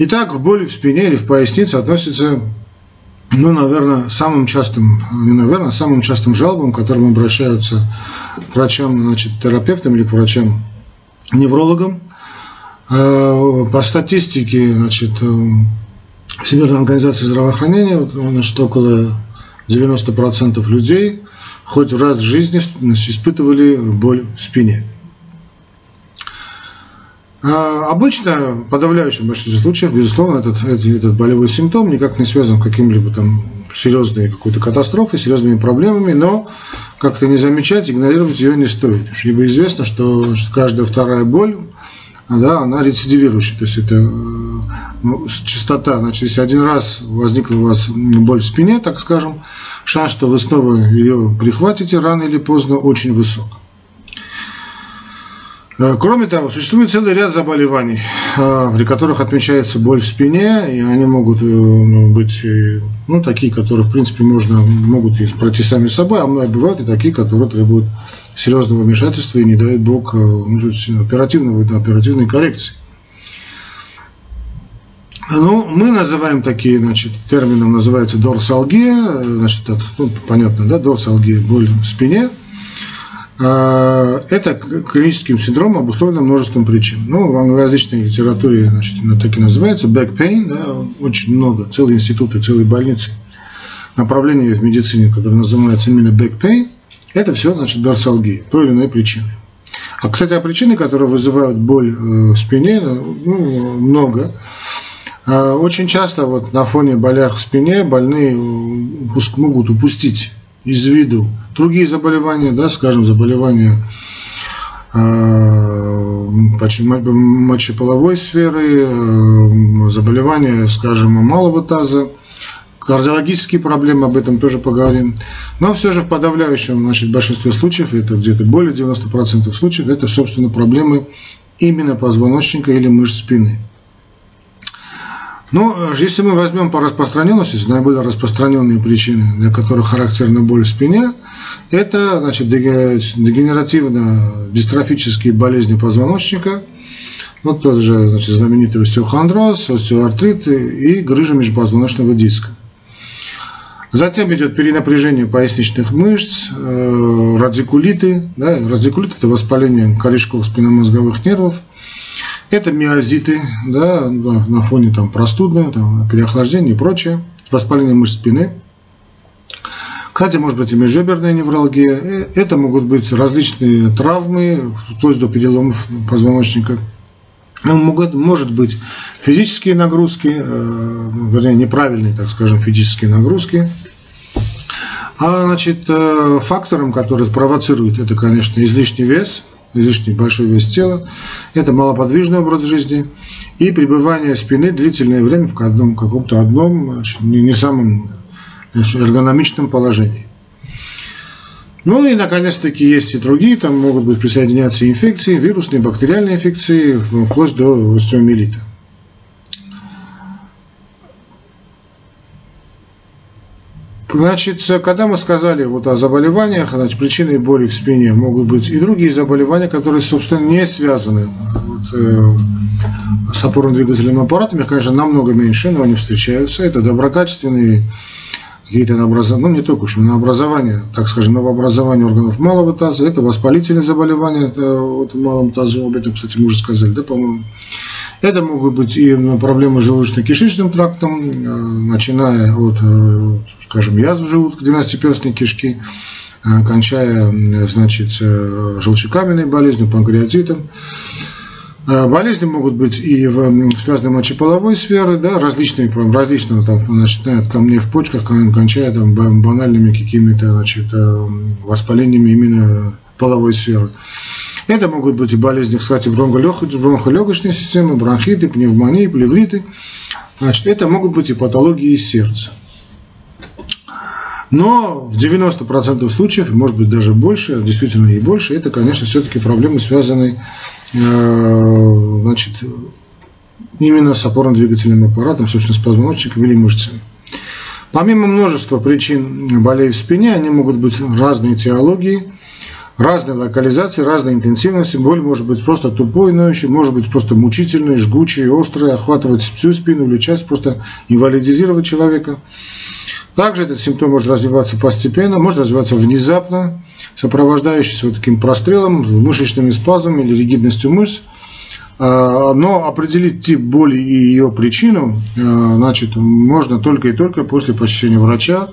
Итак, боли в спине или в пояснице относятся, ну, наверное, самым частым, не наверное, самым частым жалобам, к которым обращаются к врачам, значит, терапевтам или к врачам неврологам. Э, по статистике, значит, э, Всемирной организации здравоохранения, значит, около 90% людей хоть раз в жизни испытывали боль в спине. А обычно, в подавляющем большинстве случаев, безусловно, этот, этот, болевой симптом никак не связан с каким-либо там серьезной какой-то катастрофой, серьезными проблемами, но как-то не замечать, игнорировать ее не стоит. Ибо известно, что каждая вторая боль, да, она рецидивирующая, то есть это ну, частота, значит, если один раз возникла у вас боль в спине, так скажем, шанс, что вы снова ее прихватите рано или поздно, очень высок. Э, кроме того, существует целый ряд заболеваний, э, при которых отмечается боль в спине, и они могут э, ну, быть ну, такие, которые, в принципе, можно, могут и пройти сами собой, а бывают и такие, которые требуют серьезного вмешательства и не дают Бог оперативного, оперативной коррекции. Ну, мы называем такие, значит, термином называется дорсалгия, значит, это, ну, понятно, да, дорсалгия, боль в спине – это клиническим синдромом обусловлено множеством причин. Ну, в англоязычной литературе значит, оно так и называется, back pain, да, очень много, целые институты, целые больницы, направления в медицине, которые называются именно back pain, это все, значит, дорсалгия, той или иной причины. А, кстати, о причины, которые вызывают боль э, в спине, ну, много. А, очень часто вот на фоне болях в спине больные могут упустить из виду другие заболевания, да, скажем, заболевания э, мочеполовой сферы, э, заболевания, скажем, малого таза, кардиологические проблемы, об этом тоже поговорим. Но все же в подавляющем значит, большинстве случаев, это где-то более 90% случаев, это, собственно, проблемы именно позвоночника или мышц спины. Ну, если мы возьмем по распространенности, наиболее распространенные причины, для которых характерна боль в спине, это значит, дегенеративно-дистрофические болезни позвоночника, вот тот же значит, знаменитый остеохондроз, остеоартрит и грыжа межпозвоночного диска. Затем идет перенапряжение поясничных мышц, э, радикулиты. Да, радикулит – это воспаление корешков спинномозговых нервов – это миозиты, да, на фоне там простудные, там, переохлаждения и прочее, воспаление мышц спины. Кстати, может быть и межреберная невралгия. Э, это могут быть различные травмы, вплоть до переломов позвоночника. Могут, может быть физические нагрузки, э, вернее неправильные, так скажем, физические нагрузки. А значит, э, фактором, который провоцирует, это, конечно, излишний вес – излишний большой вес тела, это малоподвижный образ жизни и пребывание спины длительное время в одном, каком-то одном, не, самом эргономичном положении. Ну и, наконец-таки, есть и другие, там могут быть присоединяться инфекции, вирусные, бактериальные инфекции, вплоть до остеомиелита. Значит, когда мы сказали вот о заболеваниях, значит, причиной боли в спине могут быть и другие заболевания, которые, собственно, не связаны вот, э, с опорно-двигательными аппаратами, конечно, намного меньше, но они встречаются. Это доброкачественные какие-то образования, ну не только еще, на образование, так скажем, новообразование органов малого таза, это воспалительные заболевания, это вот в малом тазу, об этом, кстати, мы уже сказали, да, по-моему. Это могут быть и проблемы с желудочно-кишечным трактом, э, начиная от, э, скажем, язв желудка, 12-перстной кишки, э, кончая, значит, желчекаменной болезнью, панкреатитом. Болезни могут быть и в связанной мочеполовой сферы, да, различные, различные, там, начиная от камней в почках, кончая там, банальными какими-то значит, воспалениями именно половой сферы. Это могут быть и болезни, кстати, бронхолегочной системы, бронхиты, пневмонии, плевриты. Значит, это могут быть и патологии сердца. Но в 90% случаев, может быть даже больше, действительно и больше, это, конечно, все-таки проблемы, связанные э, значит, именно с опорно-двигательным аппаратом, собственно, с позвоночником или мышцами. Помимо множества причин болей в спине, они могут быть разные теологии, разной локализации, разной интенсивности. Боль может быть просто тупой, ноющей, может быть просто мучительной, жгучей, острой, охватывать всю спину или часть, просто инвалидизировать человека. Также этот симптом может развиваться постепенно, может развиваться внезапно, сопровождающийся вот таким прострелом, мышечными спазмами или ригидностью мышц. А, но определить тип боли и ее причину а, значит, можно только и только после посещения врача,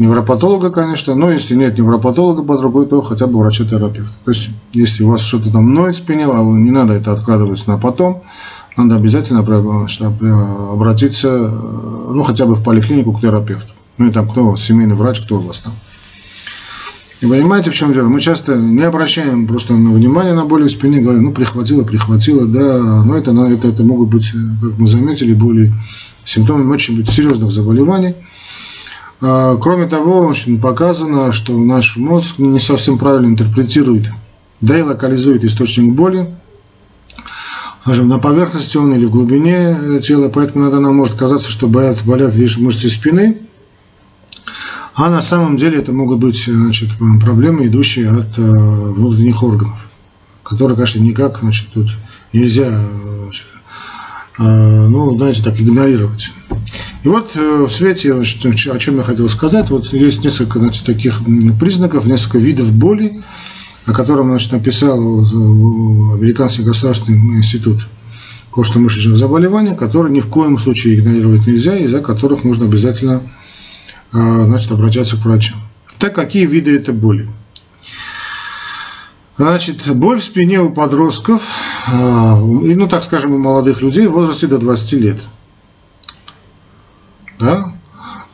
невропатолога, конечно, но если нет невропатолога под рукой, то хотя бы врача-терапевта. То есть, если у вас что-то там ноет в спине, а не надо это откладывать на потом, надо обязательно значит, обратиться, ну, хотя бы в поликлинику к терапевту. Ну, и там кто у вас, семейный врач, кто у вас там. И понимаете, в чем дело? Мы часто не обращаем просто на внимание на боли в спине, говорим, ну, прихватило, прихватило, да, но это, это, это могут быть, как мы заметили, боли, симптомы очень быть серьезных заболеваний. А, кроме того, очень показано, что наш мозг не совсем правильно интерпретирует, да и локализует источник боли, скажем, на поверхности он или в глубине тела, поэтому иногда нам может казаться, что болят, болят лишь мышцы спины, а на самом деле это могут быть значит, проблемы, идущие от э, внутренних органов, которые, конечно, никак значит, тут нельзя значит, э, ну, знаете, так игнорировать. И вот э, в свете, о чем я хотел сказать, вот есть несколько значит, таких признаков, несколько видов боли, о котором значит, написал Американский государственный институт костно-мышечных заболеваний, которые ни в коем случае игнорировать нельзя, из-за которых нужно обязательно значит, обращаться к врачу. Так какие виды это боли? Значит, боль в спине у подростков, ну так скажем, у молодых людей в возрасте до 20 лет. Да?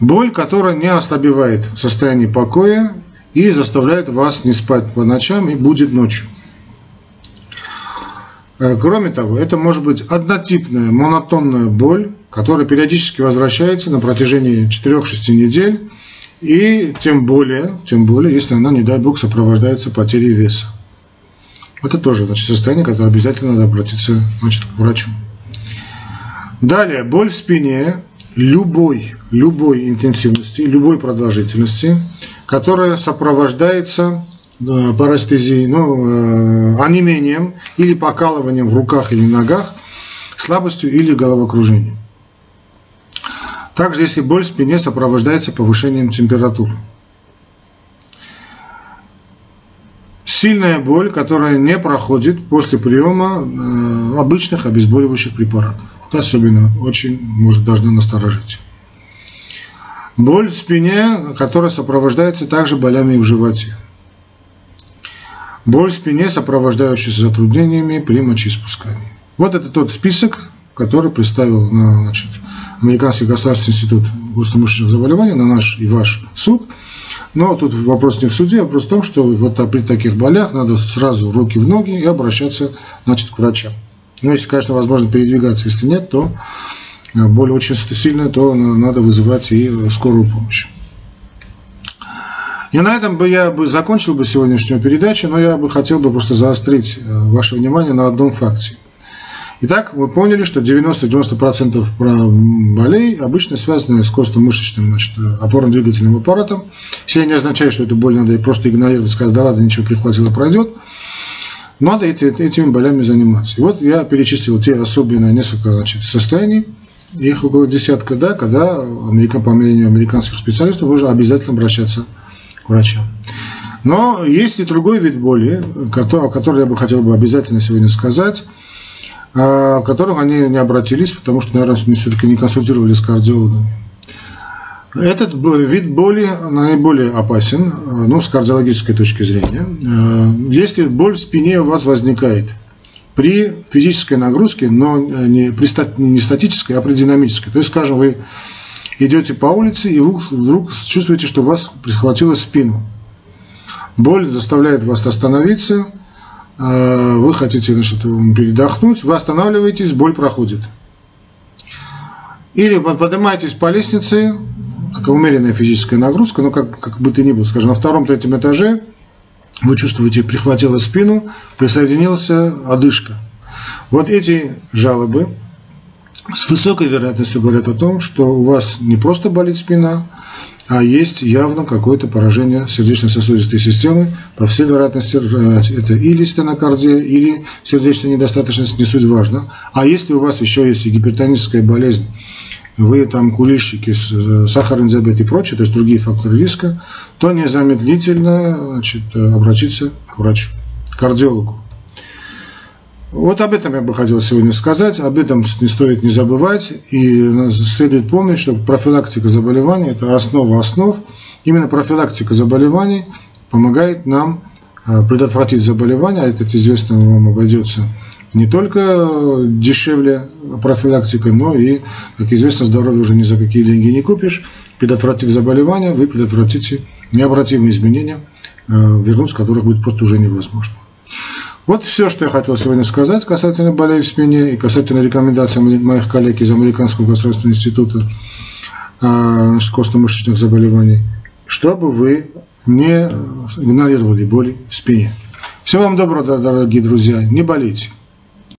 Боль, которая не ослабевает состояние покоя и заставляет вас не спать по ночам и будет ночью. Э, кроме того, это может быть однотипная монотонная боль, которая периодически возвращается на протяжении 4-6 недель, и тем более, тем более, если она, не дай бог, сопровождается потерей веса. Это тоже значит, состояние, которое обязательно надо обратиться значит, к врачу. Далее, боль в спине любой, любой интенсивности, любой продолжительности, которая сопровождается э, парестезией, ну, э, онемением или покалыванием в руках или ногах, слабостью или головокружением. Также, если боль в спине сопровождается повышением температуры. Сильная боль, которая не проходит после приема э, обычных обезболивающих препаратов. Это особенно очень может должна насторожить. Боль в спине, которая сопровождается также болями в животе. Боль в спине, сопровождающаяся затруднениями при мочеиспускании. Вот это тот список, который представил значит, Американский государственный институт гостомышечных заболеваний на наш и ваш суд. Но тут вопрос не в суде, а вопрос в том, что вот при таких болях надо сразу руки в ноги и обращаться значит, к врачам. Ну, если, конечно, возможно передвигаться, если нет, то э, боль очень сильная, то надо вызывать и скорую помощь. И на этом бы я бы закончил бы сегодняшнюю передачу, но я бы хотел бы просто заострить э, ваше внимание на одном факте. Итак, вы поняли, что 90-90% болей обычно связаны с костно-мышечным значит, опорно-двигательным аппаратом. Все не означает, что эту боль надо просто игнорировать, сказать, да ладно, ничего прихватило, пройдет. Надо этими болями заниматься. И вот я перечислил те особенные несколько значит, состояний, их около десятка, да, когда, по мнению американских специалистов, нужно обязательно обращаться к врачам. Но есть и другой вид боли, о котором я бы хотел бы обязательно сегодня сказать – к которым они не обратились, потому что, наверное, все-таки не консультировали с кардиологами. Этот вид боли наиболее опасен, ну, с кардиологической точки зрения. Если боль в спине у вас возникает при физической нагрузке, но не, при, не статической, а при динамической. То есть, скажем, вы идете по улице и вдруг чувствуете, что вас прихватило спину. Боль заставляет вас остановиться, Э, вы хотите значит, передохнуть, вы останавливаетесь, боль проходит. Или поднимаетесь по лестнице, такая умеренная физическая нагрузка, но как, как бы то ни было, скажем, на втором-третьем этаже вы чувствуете, прихватило спину, присоединился одышка. Вот эти жалобы с высокой вероятностью говорят о том, что у вас не просто болит спина, а есть явно какое-то поражение сердечно-сосудистой системы. По всей вероятности, э, это или стенокардия, или сердечная недостаточность, не суть важно. А если у вас еще есть и гипертоническая болезнь, вы там курильщики, э, сахарный диабет и прочее, то есть другие факторы риска, то незамедлительно значит, обратиться к врачу, кардиологу. Вот об этом я бы хотел сегодня сказать, об этом не стоит не забывать, и следует помнить, что профилактика заболеваний – это основа основ. Именно профилактика заболеваний помогает нам э, предотвратить заболевания, а это известно вам обойдется не только дешевле профилактика, но и, как известно, здоровье уже ни за какие деньги не купишь. Предотвратив заболевания, вы предотвратите необратимые изменения, э, вернуть которых будет просто уже невозможно. Вот все, что я хотел сегодня сказать касательно болей в спине и касательно рекомендаций моих коллег из Американского государственного института а, костно-мышечных заболеваний, чтобы вы не игнорировали боли в спине. Всего вам доброго, дорогие друзья. Не болейте.